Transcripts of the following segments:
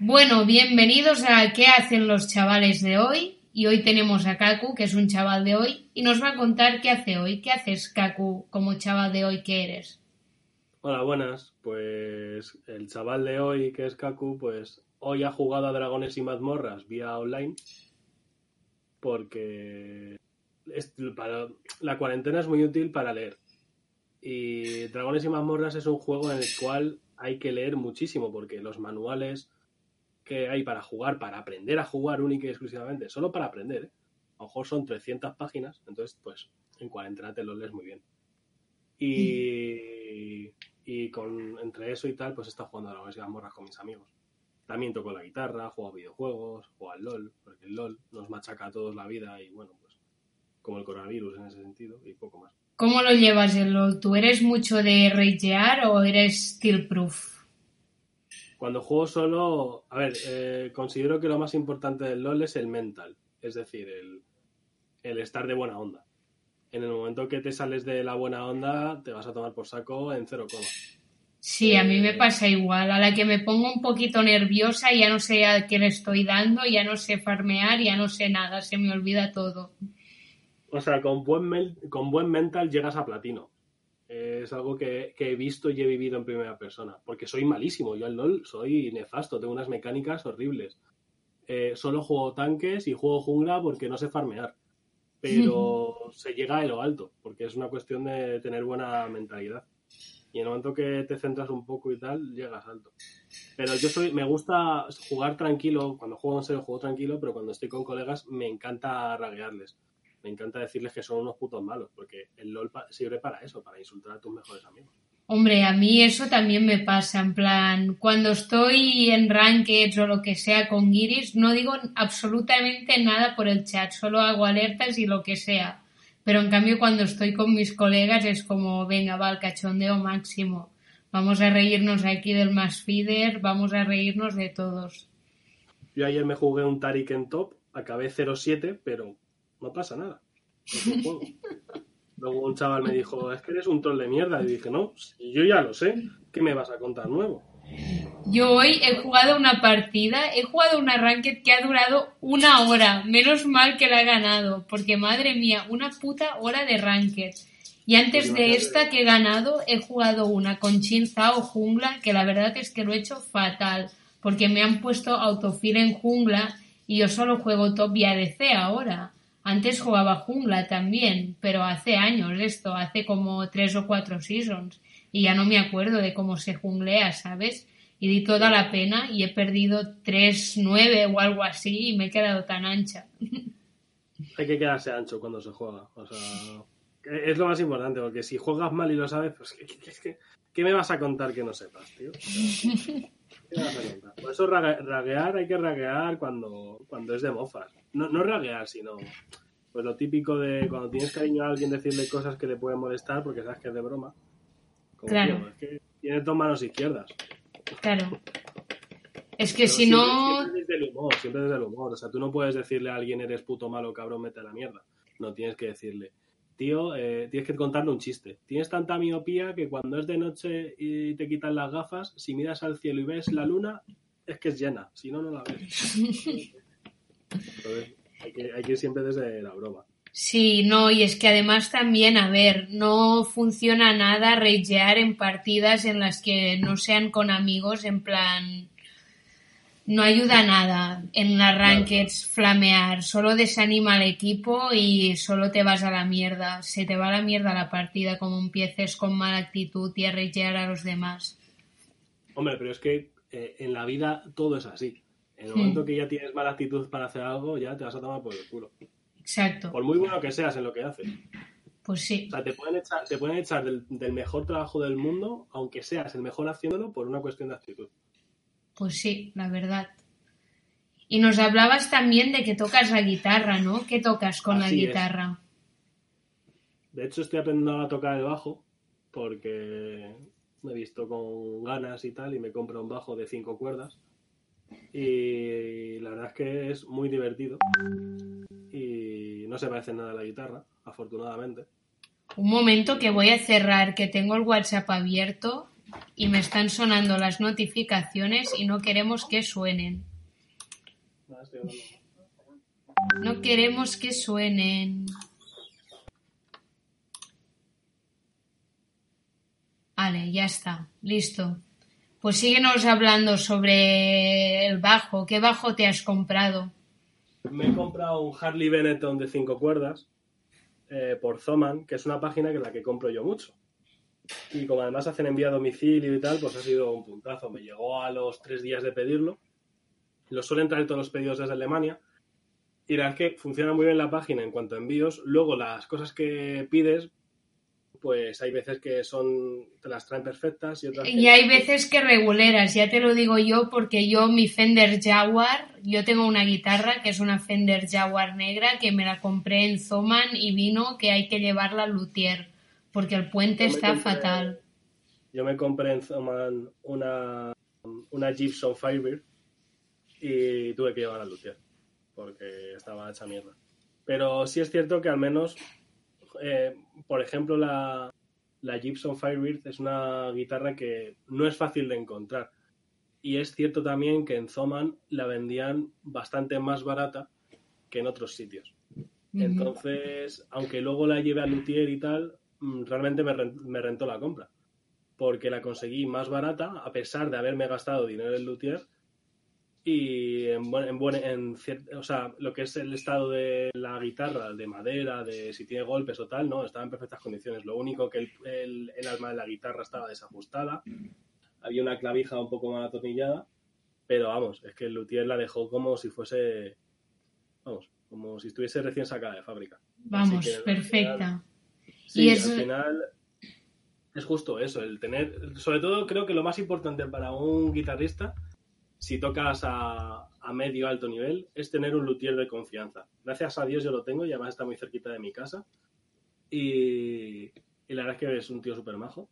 Bueno, bienvenidos a ¿Qué hacen los chavales de hoy? Y hoy tenemos a Kaku, que es un chaval de hoy, y nos va a contar qué hace hoy. ¿Qué haces, Kaku, como chaval de hoy que eres? Hola, buenas. Pues el chaval de hoy, que es Kaku, pues hoy ha jugado a Dragones y Mazmorras vía online, porque la cuarentena es muy útil para leer. Y Dragones y Mazmorras es un juego en el cual hay que leer muchísimo, porque los manuales que hay para jugar, para aprender a jugar única y exclusivamente, solo para aprender, ¿eh? a lo mejor son 300 páginas, entonces pues en cuarentena te lo lees muy bien. Y, y con, entre eso y tal, pues he estado jugando a la Universidad Morras con mis amigos. También toco la guitarra, juego a videojuegos, juego al LOL, porque el LOL nos machaca a todos la vida y bueno, pues como el coronavirus en ese sentido y poco más. ¿Cómo lo llevas el LOL? ¿Tú eres mucho de ragear o eres steel proof? Cuando juego solo, a ver, eh, considero que lo más importante del LOL es el mental, es decir, el, el estar de buena onda. En el momento que te sales de la buena onda, te vas a tomar por saco en cero coma. Sí, a mí me pasa igual. A la que me pongo un poquito nerviosa, ya no sé a qué le estoy dando, ya no sé farmear, ya no sé nada, se me olvida todo. O sea, con buen, con buen mental llegas a platino es algo que, he visto y he vivido en primera persona, porque soy malísimo, yo al LOL soy nefasto, tengo unas mecánicas horribles. Eh, solo juego tanques y juego jungla porque no sé farmear, pero se llega a lo alto, porque es una cuestión de tener buena mentalidad. Y en el momento que te centras un poco y tal, llegas alto. Pero yo soy, me gusta jugar tranquilo, cuando juego en serio juego tranquilo, pero cuando estoy con colegas me encanta raguearles me encanta decirles que son unos putos malos, porque el LOL sirve para eso, para insultar a tus mejores amigos. Hombre, a mí eso también me pasa, en plan, cuando estoy en Rankeds o lo que sea con Giris, no digo absolutamente nada por el chat, solo hago alertas y lo que sea. Pero en cambio cuando estoy con mis colegas es como, venga, va, el cachondeo máximo. Vamos a reírnos aquí del más feeder, vamos a reírnos de todos. Yo ayer me jugué un Tarik en top, acabé 0-7, pero no pasa nada. Luego un chaval me dijo, es que eres un troll de mierda. Y dije, no, yo ya lo sé, ¿qué me vas a contar nuevo? Yo hoy he jugado una partida, he jugado una ranked que ha durado una hora. Menos mal que la he ganado, porque madre mía, una puta hora de ranked. Y antes de esta que he ganado, he jugado una con Chinza o Jungla, que la verdad es que lo he hecho fatal, porque me han puesto autofil en Jungla y yo solo juego top y ADC ahora. Antes jugaba jungla también, pero hace años esto, hace como tres o cuatro seasons. Y ya no me acuerdo de cómo se junglea, ¿sabes? Y di toda la pena y he perdido 3-9 o algo así y me he quedado tan ancha. Hay que quedarse ancho cuando se juega. O sea, es lo más importante, porque si juegas mal y lo sabes, pues ¿qué, me vas a contar que no sepas, tío? ¿Qué vas a contar? Por eso raguear hay que raguear cuando, cuando es de mofas no, no raguear, sino pues lo típico de cuando tienes cariño a alguien decirle cosas que le pueden molestar porque sabes que es de broma. claro. es que tienes dos manos izquierdas. Claro. Es que si no. Siempre desde el humor, siempre desde el humor. O sea, tú no puedes decirle a alguien eres puto malo, cabrón, mete a la mierda. No, tienes que decirle, tío, eh, tienes que contarle un chiste. Tienes tanta miopía que cuando es de noche y te quitan las gafas, si miras al cielo y ves la luna, es que es llena. Si no, no la ves. hay que, hay que ir siempre desde la broma. Sí, no, y es que además también, a ver, no funciona nada ragear en partidas en las que no sean con amigos, en plan, no ayuda nada en las rankeds flamear, solo desanima al equipo y solo te vas a la mierda, se te va a la mierda la partida como empieces con mala actitud y a a los demás. Hombre, pero es que eh, en la vida todo es así. En el momento que ya tienes mala actitud para hacer algo, ya te vas a tomar por el culo. Exacto. Por muy bueno que seas en lo que haces. Pues sí. O sea, te pueden echar, te pueden echar del, mejor trabajo del mundo, aunque seas el mejor haciéndolo, por una cuestión de actitud. Pues sí, la verdad. Y nos hablabas también de que tocas la guitarra, ¿no? ¿Qué tocas con la es. guitarra? De hecho, estoy aprendiendo a tocar el bajo porque me he visto con ganas y tal y me compro un bajo de cinco cuerdas. Y la verdad es que es muy divertido. Y no se parece nada a la guitarra, afortunadamente. Un momento que voy a cerrar, que tengo el WhatsApp abierto y me están sonando las notificaciones y no queremos que suenen. No queremos que suenen. Vale, ya está, listo. Pues síguenos hablando sobre el bajo. ¿Qué bajo te has comprado? Me he comprado un Harley Benetton de cinco cuerdas eh, por Zoman, que es una página que la que compro yo mucho. Y como además hacen envío a domicilio y tal, pues ha sido un puntazo. Me llegó a los tres días de pedirlo. Lo suelen traer todos los pedidos desde Alemania. Y la verdad es que funciona muy bien la página en cuanto a envíos. Luego las cosas que pides, pues hay veces que son te las traen perfectas y otras que Y hay veces que reguleras, ya te lo digo yo, porque yo mi Fender Jaguar, yo tengo una guitarra que es una Fender Jaguar negra que me la compré en Zoman y vino que hay que llevarla al luthier, porque el puente está compré- fatal. Yo me compré en Zoman una, una Gibson Firebird y tuve que llevar al luthier porque estaba hecha mierda. Pero sí es cierto que al menos, eh, por ejemplo, la, la Gibson Firebird es una guitarra que no es fácil de encontrar. Y es cierto también que en Zoman la vendían bastante más barata que en otros sitios. Entonces, aunque luego la lleve al luthier y tal, realmente me, me rentó la compra. Porque la conseguí más barata, a pesar de haberme gastado dinero en luthier. Y en, buen- en, buen- en cier- o sea, lo que es el estado de la guitarra, de madera, de si tiene golpes o tal, no, estaba en perfectas condiciones. Lo único que el, el- el alma de la guitarra estaba desajustada. Había una clavija un poco mal atornillada. Pero vamos, es que el luthier la dejó como si fuese, vamos, como si estuviese recién sacada de fábrica. Vamos, perfecta. Sí, Y es- al final es justo eso, el tener, sobre todo creo que lo más importante para un guitarrista, si tocas a, a medio alto nivel, es tener un luthier de confianza. Gracias a Dios yo lo tengo y además está muy cerquita de mi casa. Y, y la verdad es que es un tío súper majo.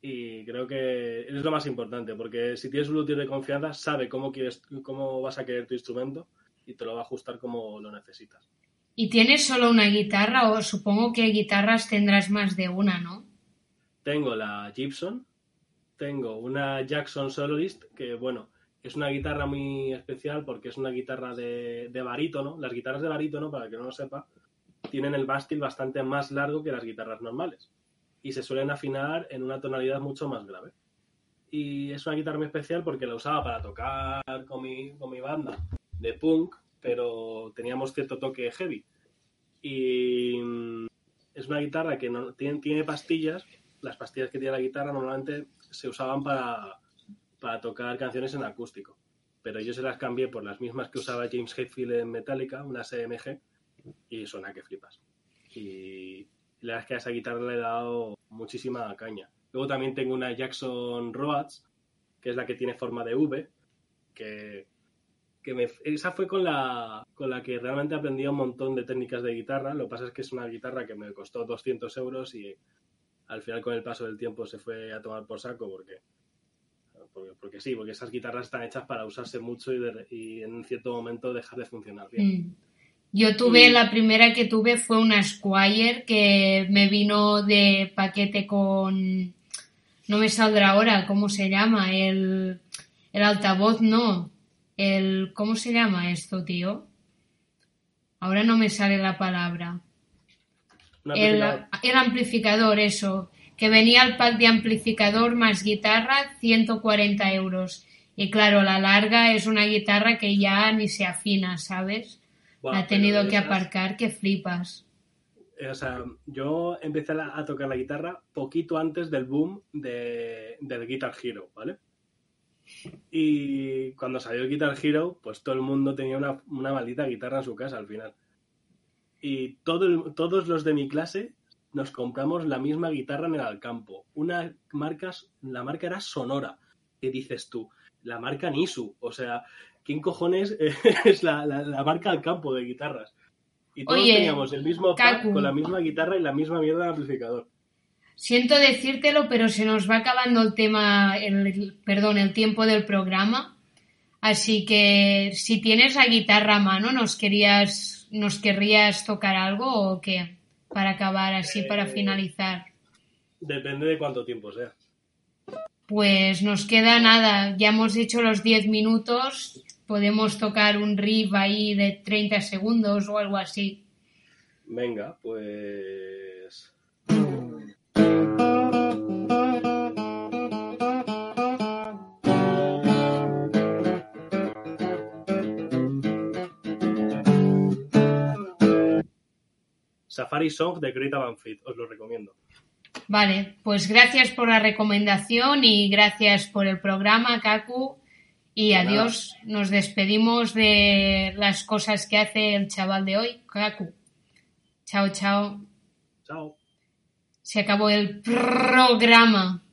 Y creo que es lo más importante, porque si tienes un luthier de confianza, sabe cómo, quieres, cómo vas a querer tu instrumento y te lo va a ajustar como lo necesitas. ¿Y tienes solo una guitarra o supongo que guitarras tendrás más de una, no? Tengo la Gibson, tengo una Jackson Soloist, que bueno, es una guitarra muy especial porque es una guitarra de, de barítono. Las guitarras de barítono, para el que no lo sepa, tienen el mástil bastante más largo que las guitarras normales y se suelen afinar en una tonalidad mucho más grave. Y es una guitarra muy especial porque la usaba para tocar con mi, con mi banda de punk, pero teníamos cierto toque heavy. Y mm, es una guitarra que no, tiene, pastillas. Las pastillas que tiene la guitarra normalmente se usaban para, para tocar canciones en acústico. Pero yo se las cambié por las mismas que usaba James Hetfield en Metallica, una CMG, y suena que flipas. Y la verdad es que a esa guitarra le he dado muchísima caña. Luego también tengo una Jackson Rhodes, que es la que tiene forma de V, que, que me- esa fue con la, con la que realmente aprendí un montón de técnicas de guitarra. Lo que pasa es que es una guitarra que me costó 200 euros y al final con el paso del tiempo se fue a tomar por saco porque, porque, porque sí, porque esas guitarras están hechas para usarse mucho y, de- y en cierto momento dejar de funcionar bien. Mm. Yo tuve, Y- la primera que tuve fue una Squire que me vino de paquete con, no me saldrá ahora, ¿cómo se llama? El, el altavoz, no. El, ¿cómo se llama esto, tío? Ahora no me sale la palabra. El, amplificador. el amplificador, eso. Que venía el pack de amplificador más guitarra, 140 euros. Y claro, la larga es una guitarra que ya ni se afina, ¿sabes? La he tenido que esas- aparcar, que flipas. Eh, O sea, yo empecé a, a tocar la guitarra poquito antes del boom de, del Guitar Hero, ¿vale? Y cuando salió el Guitar Hero, pues todo el mundo tenía una, una maldita guitarra en su casa al final. Y todo el- todos los de mi clase nos compramos la misma guitarra en el Alcampo. Una marca, la marca era Sonora. ¿Qué dices tú? la marca Nisu. O sea, ¿quién cojones es la, la, marca al campo de guitarras? Y todos teníamos el mismo pack con la misma guitarra y la misma mierda de amplificador. Siento decírtelo, pero se nos va acabando el tema, el, perdón, el tiempo del programa. Así que si tienes la guitarra a mano, ¿nos querías, nos querrías tocar algo o qué? Para acabar así, para eh, finalizar. Depende de cuánto tiempo sea. Pues nos queda nada, ya hemos hecho los 10 minutos, podemos tocar un riff ahí de 30 segundos o algo así. Venga, pues... Safari Song de Greta Van Fleet, os lo recomiendo. Vale, pues gracias por la recomendación y gracias por el programa, Kaku. Y adiós, nos despedimos de las cosas que hace el chaval de hoy, Kaku. Chao, chao. Chao. Se acabó el programa.